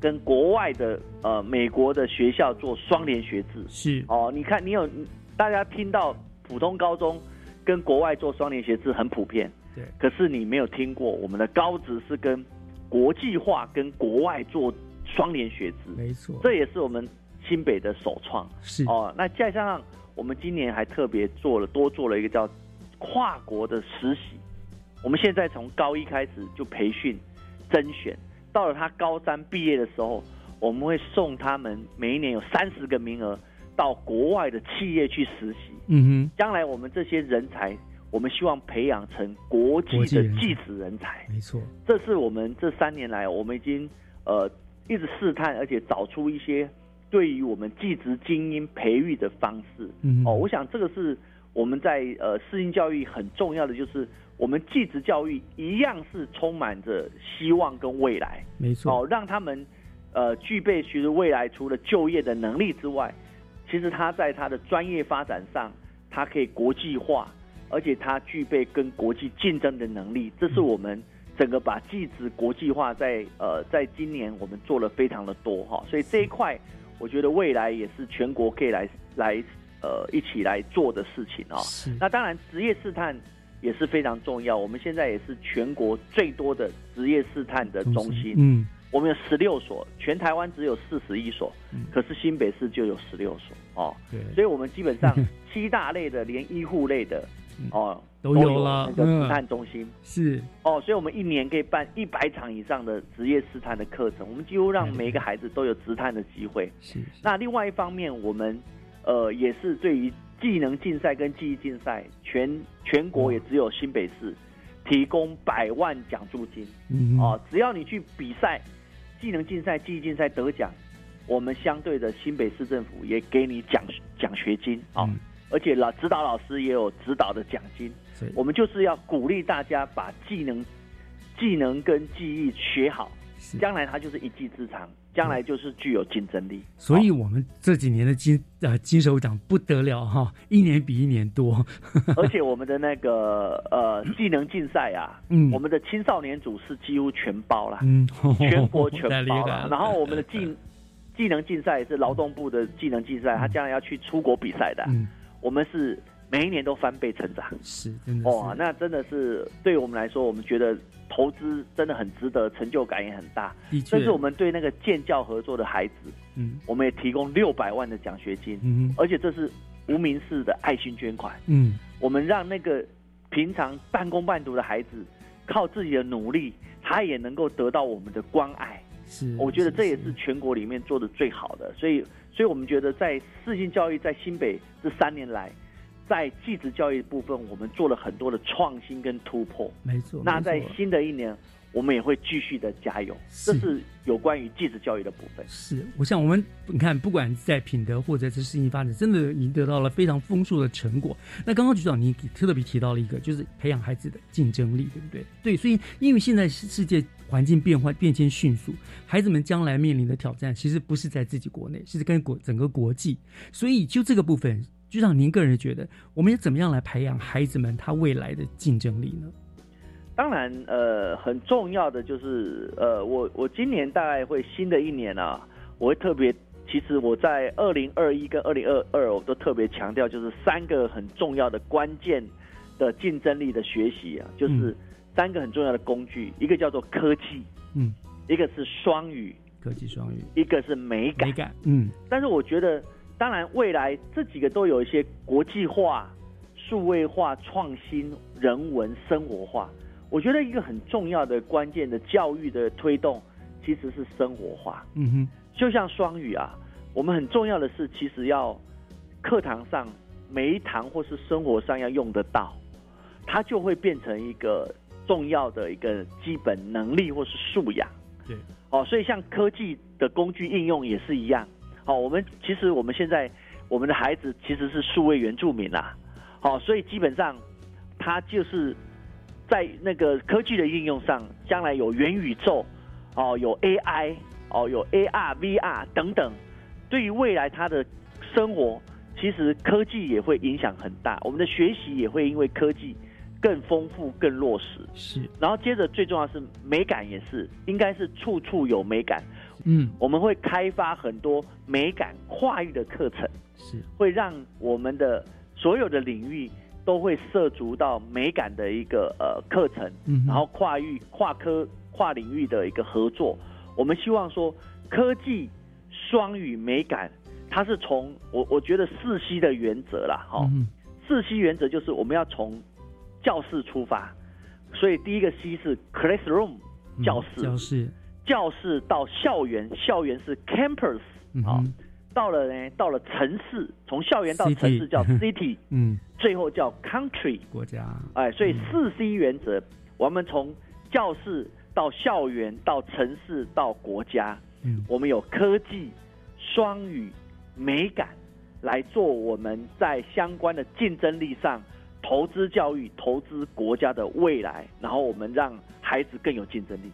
S9: 跟国外的呃美国的学校做双联学制，
S1: 是。
S9: 哦，你看你有大家听到普通高中跟国外做双联学制很普遍，
S1: 对，
S9: 可是你没有听过我们的高职是跟。国际化跟国外做双联学制，
S1: 没错，
S9: 这也是我们新北的首创。
S1: 是
S9: 哦，那再加上我们今年还特别做了多做了一个叫跨国的实习。我们现在从高一开始就培训甄选，到了他高三毕业的时候，我们会送他们每一年有三十个名额到国外的企业去实习。嗯哼，将来我们这些人才。我们希望培养成国际的技职人才，
S1: 没错，
S9: 这是我们这三年来我们已经呃一直试探，而且找出一些对于我们技职精英培育的方式。嗯，哦，我想这个是我们在呃适应教育很重要的，就是我们技职教育一样是充满着希望跟未来，
S1: 没错，
S9: 哦，让他们呃具备其实未来除了就业的能力之外，其实他在他的专业发展上，他可以国际化。而且它具备跟国际竞争的能力，这是我们整个把技职国际化在呃，在今年我们做了非常的多哈，所以这一块我觉得未来也是全国可以来来呃一起来做的事情啊。那当然职业试探也是非常重要，我们现在也是全国最多的职业试探的中心。嗯。我们有十六所，全台湾只有四十一所，可是新北市就有十六所哦。对，所以我们基本上 七大类的，连医护类的，哦，
S1: 都
S9: 有
S1: 了
S9: 那个职探中心
S1: 是
S9: 哦，所以我们一年可以办一百场以上的职业试探的课程，我们几乎让每一个孩子都有职探的机会。
S1: 是。
S9: 那另外一方面，我们呃也是对于技能竞赛跟记忆竞赛，全全国也只有新北市提供百万奖助金。
S1: 嗯
S9: 哦，只要你去比赛，技能竞赛、记忆竞赛得奖，我们相对的新北市政府也给你奖奖学金啊。而且老指导老师也有指导的奖金，我们就是要鼓励大家把技能、技能跟技艺学好，将来他就是一技之长，将来就是具有竞争力。
S1: 所以，我们这几年的金呃金手奖不得了哈，一年比一年多。
S9: 而且我们的那个呃技能竞赛啊，
S1: 嗯，
S9: 我们的青少年组是几乎全包了，
S1: 嗯，
S9: 全国全包
S1: 了。
S9: 然后我们的技技能竞赛是劳动部的技能竞赛，他将来要去出国比赛的。
S1: 嗯。
S9: 我们是每一年都翻倍成长，
S1: 是真的
S9: 哇，那真的是对我们来说，我们觉得投资真的很值得，成就感也很大。甚至我们对那个建教合作的孩子，
S1: 嗯，
S9: 我们也提供六百万的奖学金，
S1: 嗯，
S9: 而且这是无名氏的爱心捐款，
S1: 嗯，
S9: 我们让那个平常半工半读的孩子，靠自己的努力，他也能够得到我们的关爱。
S1: 是，
S9: 我觉得这也是全国里面做的最好的，所以。所以我们觉得，在四性教育在新北这三年来，在继职教育部分，我们做了很多的创新跟突破。
S1: 没错。
S9: 那在新的一年，我们也会继续的加油。这是有关于继职教育的部分。
S1: 是，我想我们你看，不管在品德或者是事情发展，真的已经得到了非常丰硕的成果。那刚刚局长你特别提到了一个，就是培养孩子的竞争力，对不对？对，所以因为现在世界。环境变化变迁迅速，孩子们将来面临的挑战其实不是在自己国内，是跟国整个国际。所以就这个部分，就让您个人觉得，我们要怎么样来培养孩子们他未来的竞争力呢？
S9: 当然，呃，很重要的就是，呃，我我今年大概会新的一年啊，我会特别，其实我在二零二一跟二零二二，我都特别强调，就是三个很重要的关键的竞争力的学习啊，就是。三个很重要的工具，一个叫做科技，
S1: 嗯，
S9: 一个是双语，
S1: 科技双语，
S9: 一个是美感，
S1: 美感，嗯。
S9: 但是我觉得，当然未来这几个都有一些国际化、数位化、创新、人文、生活化。我觉得一个很重要的关键的教育的推动，其实是生活化。
S1: 嗯哼，
S9: 就像双语啊，我们很重要的是，其实要课堂上每一堂或是生活上要用得到，它就会变成一个。重要的一个基本能力或是素养，
S1: 对，
S9: 哦，所以像科技的工具应用也是一样，好，我们其实我们现在我们的孩子其实是数位原住民啦，好，所以基本上他就是在那个科技的应用上，将来有元宇宙，哦，有 AI，哦，有 AR、VR 等等，对于未来他的生活，其实科技也会影响很大，我们的学习也会因为科技。更丰富、更落实。
S1: 是，
S9: 然后接着最重要是美感，也是应该是处处有美感。
S1: 嗯，
S9: 我们会开发很多美感跨域的课程，
S1: 是。
S9: 会让我们的所有的领域都会涉足到美感的一个呃课程，
S1: 嗯，
S9: 然后跨域、跨科、跨领域的一个合作。我们希望说科技双语美感，它是从我我觉得四 C 的原则啦，哈，四 C 原则就是我们要从教室出发，所以第一个 C 是 classroom 教室，
S1: 教室，
S9: 教室到校园，校园是 campus 啊，到了呢，到了城市，从校园到城市叫 city，
S1: 嗯，
S9: 最后叫 country
S1: 国家，
S9: 哎，所以四 C 原则，我们从教室到校园到城市到国家，
S1: 嗯，
S9: 我们有科技、双语、美感来做我们在相关的竞争力上。投资教育，投资国家的未来，然后我们让孩子更有竞争力。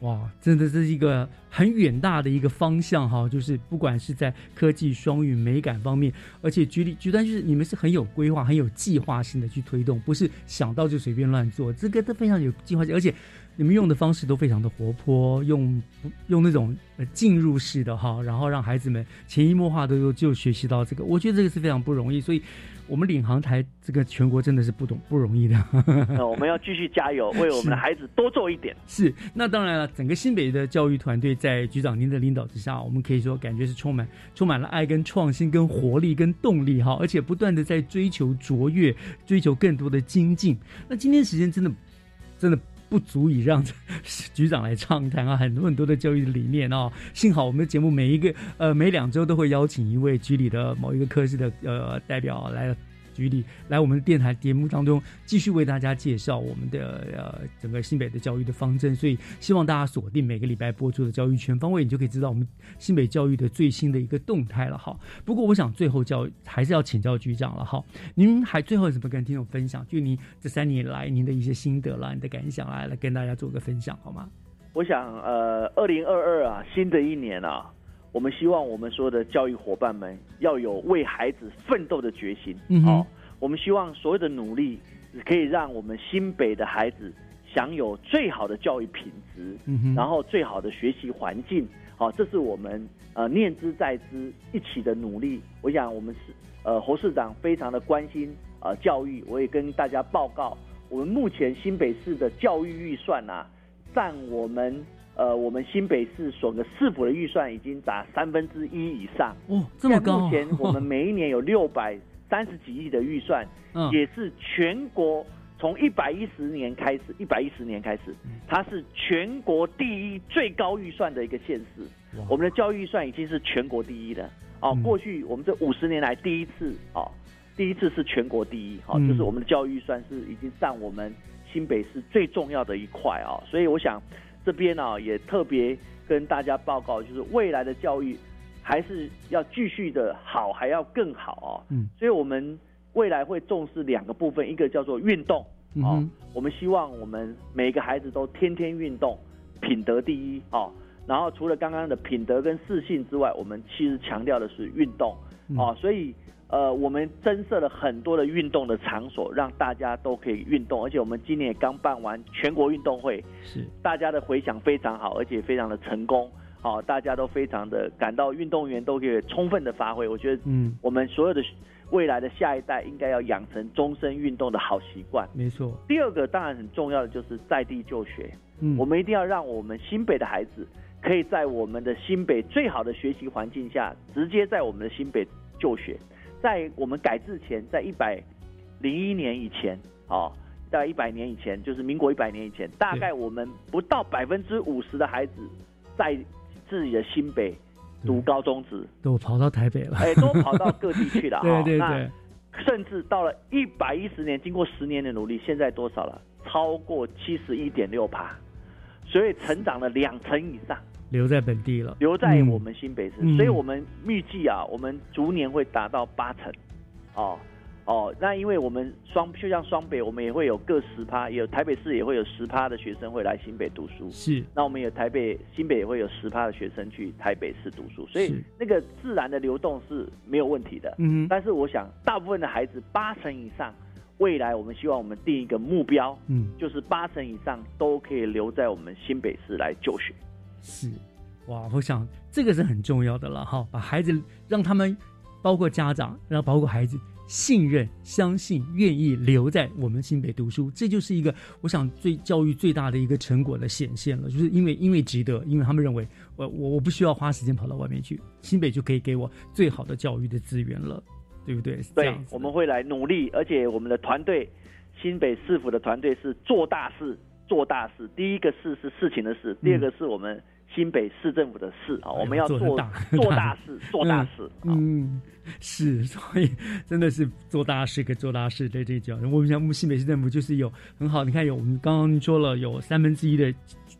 S1: 哇，真的是一个很远大的一个方向哈！就是不管是在科技、双语、美感方面，而且举例举端就是你们是很有规划、很有计划性的去推动，不是想到就随便乱做，这个都非常有计划性，而且你们用的方式都非常的活泼，用用那种进入式的哈，然后让孩子们潜移默化的就就学习到这个，我觉得这个是非常不容易，所以。我们领航台这个全国真的是不懂不容易的，
S9: 那 我们要继续加油，为我们的孩子多做一点。
S1: 是，那当然了，整个新北的教育团队在局长您的领导之下，我们可以说感觉是充满充满了爱、跟创新、跟活力、跟动力哈，而且不断的在追求卓越，追求更多的精进。那今天时间真的真的。不足以让局长来畅谈啊，很多很多的教育理念啊。幸好我们的节目每一个呃每两周都会邀请一位局里的某一个科室的呃代表来。局里来，我们的电台节目当中继续为大家介绍我们的呃整个新北的教育的方针，所以希望大家锁定每个礼拜播出的教育全方位，你就可以知道我们新北教育的最新的一个动态了哈。不过我想最后教育还是要请教局长了哈，您还最后有什么跟听众分享？就您这三年来您的一些心得啦，你的感想啦来跟大家做个分享好吗？
S9: 我想呃，二零二二啊，新的一年啊。我们希望我们所有的教育伙伴们要有为孩子奋斗的决心。好，我们希望所有的努力可以让我们新北的孩子享有最好的教育品质，然后最好的学习环境。好，这是我们呃念之在之一起的努力。我想我们是呃侯市长非常的关心呃教育，我也跟大家报告，我们目前新北市的教育预算啊，占我们。呃，我们新北市所的市府的预算已经达三分之一以上
S1: 哦，这么高。
S9: 目前我们每一年有六百三十几亿的预算，也是全国从一百一十年开始，一百一十年开始，它是全国第一最高预算的一个县市。我们的教育预算已经是全国第一的哦。过去我们这五十年来第一次哦，第一次是全国第一哦，就是我们的教育预算是已经占我们新北市最重要的一块啊。所以我想。这边呢也特别跟大家报告，就是未来的教育还是要继续的好，还要更好啊。嗯，所以我们未来会重视两个部分，一个叫做运动哦，我们希望我们每个孩子都天天运动，品德第一啊。然后除了刚刚的品德跟自信之外，我们其实强调的是运动哦，所以。呃，我们增设了很多的运动的场所，让大家都可以运动。而且我们今年也刚办完全国运动会，
S1: 是
S9: 大家的回响非常好，而且非常的成功。好，大家都非常的感到运动员都可以充分的发挥。我觉得，嗯，我们所有的未来的下一代应该要养成终身运动的好习惯。
S1: 没错。
S9: 第二个当然很重要的就是在地就学。嗯，我们一定要让我们新北的孩子可以在我们的新北最好的学习环境下，直接在我们的新北就学。在我们改制前，在一百零一年以前，哦，大概一百年以前，就是民国一百年以前，大概我们不到百分之五十的孩子在自己的新北读高中职，
S1: 都跑到台北了，
S9: 哎，都跑到各地去了，
S1: 对对对，
S9: 甚至到了一百一十年，经过十年的努力，现在多少了？超过七十一点六趴，所以成长了两成以上。
S1: 留在本地了，
S9: 留在我们新北市，所以我们预计啊，我们逐年会达到八成，哦哦，那因为我们双就像双北，我们也会有各十趴，也有台北市也会有十趴的学生会来新北读书，
S1: 是，
S9: 那我们有台北新北也会有十趴的学生去台北市读书，所以那个自然的流动是没有问题的，嗯，但是我想大部分的孩子八成以上，未来我们希望我们定一个目标，嗯，就是八成以上都可以留在我们新北市来就学。
S1: 是，哇！我想这个是很重要的了哈，把孩子让他们，包括家长，然后包括孩子信任、相信、愿意留在我们新北读书，这就是一个我想最教育最大的一个成果的显现了。就是因为因为值得，因为他们认为我我我不需要花时间跑到外面去，新北就可以给我最好的教育的资源了，对不对？
S9: 对，我们会来努力，而且我们的团队新北市府的团队是做大事。做大事，第一个事是事情的事，第二个是我们新北市政府的事啊，我们要做做大事，做大事。
S1: 嗯，是，所以真的是做大事，跟做大事在这讲。我们像我们新北市政府就是有很好，你看有我们刚刚说了，有三分之一的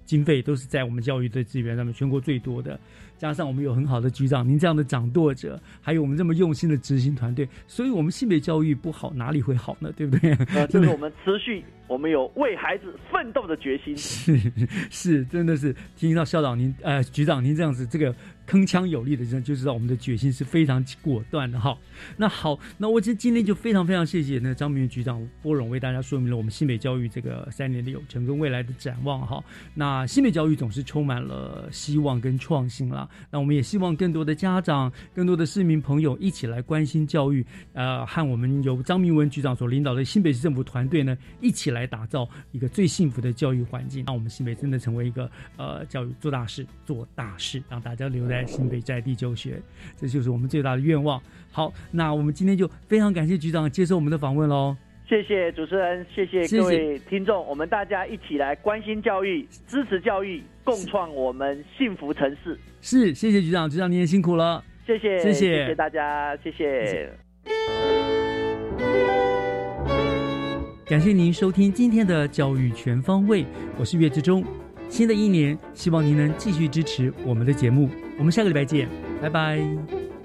S1: 经费都是在我们教育的资源上面，全国最多的。加上我们有很好的局长，您这样的掌舵者，还有我们这么用心的执行团队，所以我们性别教育不好哪里会好呢？对不对？
S9: 呃，就是我们持续，我们有为孩子奋斗的决心。
S1: 是是，真的是听到校长您呃局长您这样子，这个铿锵有力的，就知道我们的决心是非常果断的哈。那好，那我今今天就非常非常谢谢那张明文局长波荣为大家说明了我们新北教育这个三年的有成跟未来的展望哈。那新北教育总是充满了希望跟创新啦。那我们也希望更多的家长、更多的市民朋友一起来关心教育，呃，和我们由张明文局长所领导的新北市政府团队呢，一起来打造一个最幸福的教育环境，让我们新北真的成为一个呃教育做大事、做大事，让大家留在新北在地就学，这就是我们最大的愿望。好，那我们今天就非常感谢局长接受我们的访问喽。
S9: 谢谢主持人，谢谢各位听众，我们大家一起来关心教育、支持教育，共创我们幸福城市。
S1: 是，谢谢局长，局长您也辛苦了。
S9: 谢谢，
S1: 谢
S9: 谢，谢谢大家，谢谢。
S1: 感谢您收听今天的教育全方位，我是岳志忠。新的一年，希望您能继续支持我们的节目。我们下个礼拜见，拜拜。